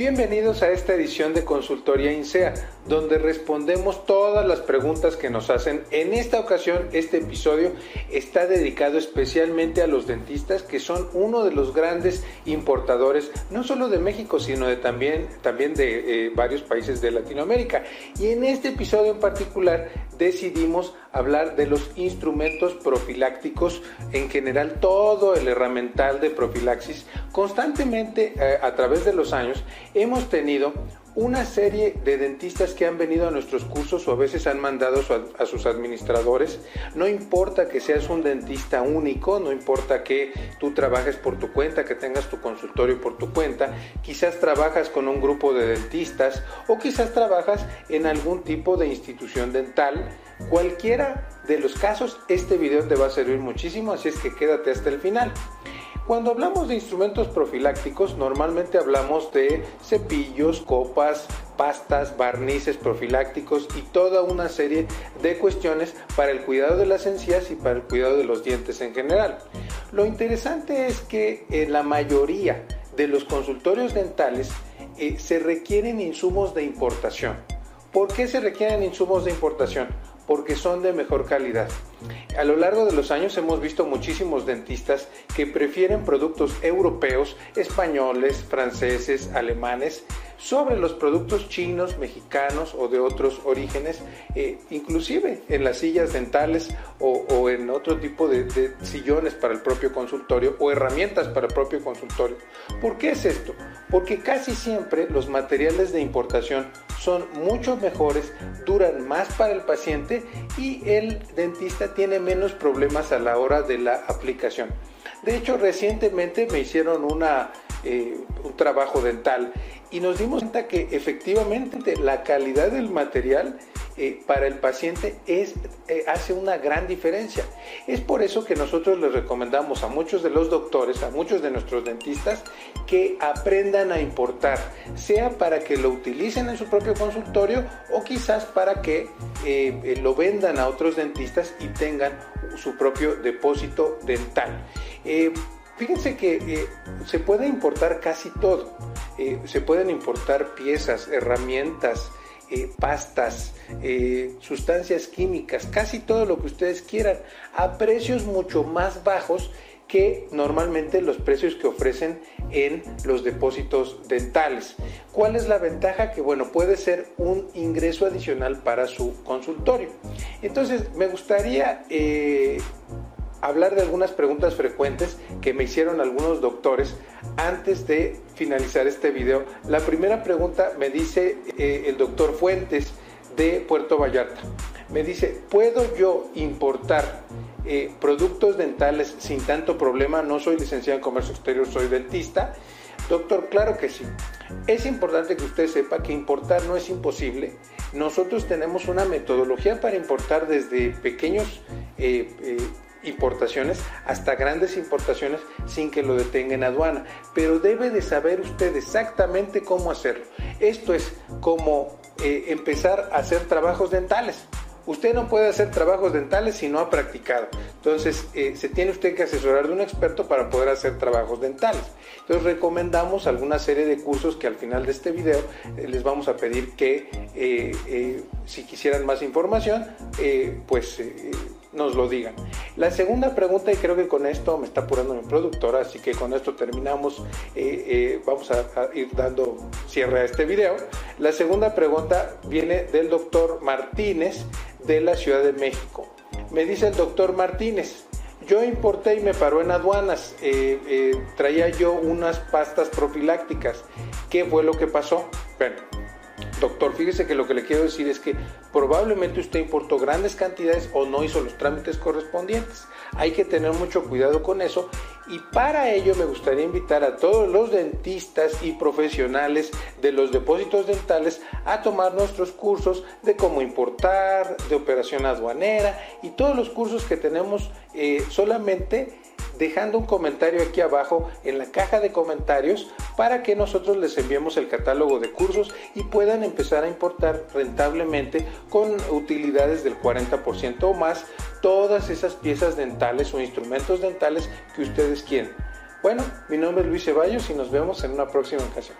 Bienvenidos a esta edición de Consultoría INSEA, donde respondemos todas las preguntas que nos hacen. En esta ocasión, este episodio está dedicado especialmente a los dentistas, que son uno de los grandes importadores, no solo de México, sino de también, también de eh, varios países de Latinoamérica. Y en este episodio en particular decidimos hablar de los instrumentos profilácticos, en general todo el herramental de profilaxis. Constantemente, eh, a través de los años, hemos tenido una serie de dentistas que han venido a nuestros cursos o a veces han mandado a, sus administradores. No importa que seas un dentista único, no importa que tú trabajes por tu cuenta, que tengas tu consultorio por tu cuenta, quizás trabajas con un grupo de dentistas o quizás trabajas en algún tipo de institución dental. Cualquiera de los casos, este video te va a servir muchísimo, así es que quédate hasta el final. Cuando hablamos de instrumentos profilácticos, normalmente hablamos de cepillos, copas, pastas, barnices profilácticos y toda una serie de cuestiones para el cuidado de las encías y para el cuidado de los dientes en general. Lo interesante es que en la mayoría de los consultorios dentales eh, se requieren insumos de importación. ¿Por qué se requieren insumos de importación? Porque son de mejor calidad. A lo largo de los años hemos visto muchísimos dentistas que prefieren productos europeos, españoles, franceses, alemanes, sobre los productos chinos, mexicanos o de otros orígenes, eh, inclusive en las sillas dentales o, en otro tipo de, de, sillones para el propio consultorio o herramientas para el propio consultorio. ¿Por qué es esto? Porque casi siempre los materiales de importación son mucho mejores, duran más para el paciente y el dentista tiene menos problemas a la hora de la aplicación. De hecho, recientemente me hicieron una, eh, un trabajo dental y nos dimos cuenta que efectivamente la calidad del material eh, para el paciente es, eh, hace una gran diferencia. Es por eso que nosotros les recomendamos a muchos de los doctores, a muchos de nuestros dentistas, que aprendan a importar, sea para que lo utilicen en su propio consultorio o quizás para que lo vendan a otros dentistas y tengan su propio depósito dental. Fíjense que se puede importar casi todo. se pueden importar piezas, herramientas, eh, pastas, eh, sustancias químicas, casi todo lo que ustedes quieran, a precios mucho más bajos que normalmente los precios que ofrecen en los depósitos dentales. ¿Cuál es la ventaja? Que bueno, puede ser un ingreso adicional para su consultorio. Entonces, me gustaría eh, hablar de algunas preguntas frecuentes que me hicieron algunos doctores antes de finalizar este video. La primera pregunta me dice eh, el doctor Fuentes de Puerto Vallarta. Me dice, ¿puedo yo importar eh, productos dentales sin tanto problema? No soy licenciado en comercio exterior, soy dentista. Doctor, claro que sí. Es importante que usted sepa que importar no es imposible. Nosotros tenemos una metodología para importar desde pequeños eh, importaciones hasta grandes importaciones sin que lo detenga en aduana. Pero debe de saber usted exactamente cómo hacerlo. Esto es como eh, empezar a hacer trabajos dentales. Usted no puede hacer trabajos dentales si no ha practicado. Entonces, eh, se tiene usted que asesorar de un experto para poder hacer trabajos dentales. Entonces, recomendamos alguna serie de cursos que al final de este video eh, les vamos a pedir que, si quisieran más información, pues nos lo digan. La segunda pregunta, y creo que con esto me está apurando mi productora, así que con esto terminamos, eh, eh, vamos a, ir dando cierre a este video. La segunda pregunta viene del doctor Martínez de la Ciudad de México. Me dice el doctor Martínez, yo importé y me paró en aduanas, eh, traía yo unas pastas profilácticas. ¿Qué fue lo que pasó? Bueno, Doctor, fíjese que lo que le quiero decir es que probablemente usted importó grandes cantidades o no hizo los trámites correspondientes. Hay que tener mucho cuidado con eso y para ello me gustaría invitar a todos los dentistas y profesionales de los depósitos dentales a tomar nuestros cursos de cómo importar, de operación aduanera y todos los cursos que tenemos eh, solamente dejando un comentario aquí abajo en la caja de comentarios para que nosotros les enviemos el catálogo de cursos y puedan empezar a importar rentablemente con utilidades del 40% o más todas esas piezas dentales o instrumentos dentales que ustedes quieren. Bueno, mi nombre es Luis Ceballos y nos vemos en una próxima ocasión.